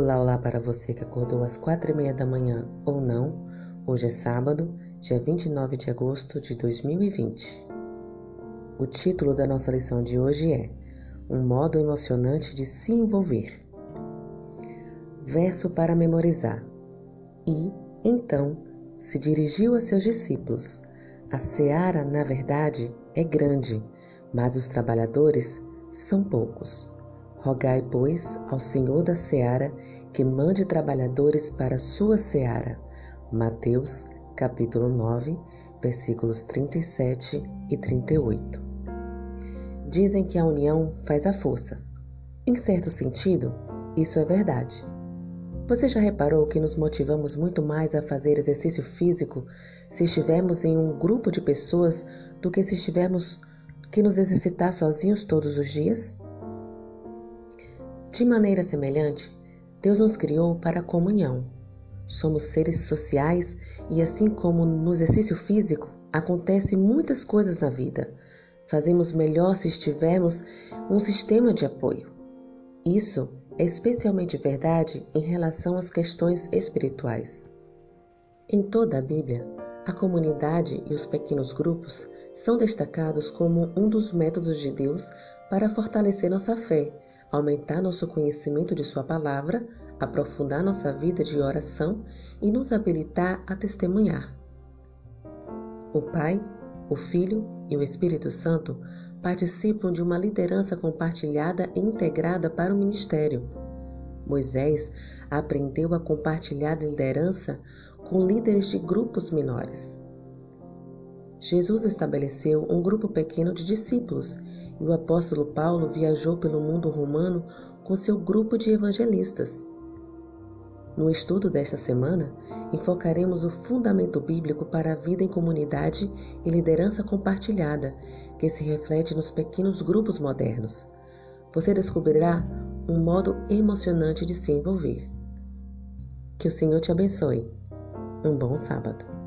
Olá, olá para você que acordou às quatro e meia da manhã ou não. Hoje é sábado, dia 29 de agosto de 2020. O título da nossa lição de hoje é Um modo emocionante de se envolver. Verso para memorizar. E, então, se dirigiu a seus discípulos. A seara, na verdade, é grande, mas os trabalhadores são poucos. Rogai, pois, ao Senhor da seara que mande trabalhadores para a sua seara. Mateus, capítulo 9, versículos 37 e 38. Dizem que a união faz a força. Em certo sentido, isso é verdade. Você já reparou que nos motivamos muito mais a fazer exercício físico se estivermos em um grupo de pessoas do que se estivermos que nos exercitar sozinhos todos os dias? De maneira semelhante, Deus nos criou para a comunhão. Somos seres sociais e, assim como no exercício físico, acontecem muitas coisas na vida. Fazemos melhor se estivermos um sistema de apoio. Isso é especialmente verdade em relação às questões espirituais. Em toda a Bíblia, a comunidade e os pequenos grupos são destacados como um dos métodos de Deus para fortalecer nossa fé aumentar nosso conhecimento de Sua palavra, aprofundar nossa vida de oração e nos habilitar a testemunhar. O Pai, o Filho e o Espírito Santo participam de uma liderança compartilhada e integrada para o ministério. Moisés aprendeu a compartilhar liderança com líderes de grupos menores. Jesus estabeleceu um grupo pequeno de discípulos e o apóstolo Paulo viajou pelo mundo romano com seu grupo de evangelistas. No estudo desta semana, enfocaremos o fundamento bíblico para a vida em comunidade e liderança compartilhada, que se reflete nos pequenos grupos modernos. Você descobrirá um modo emocionante de se envolver. Que o Senhor te abençoe. Um bom sábado.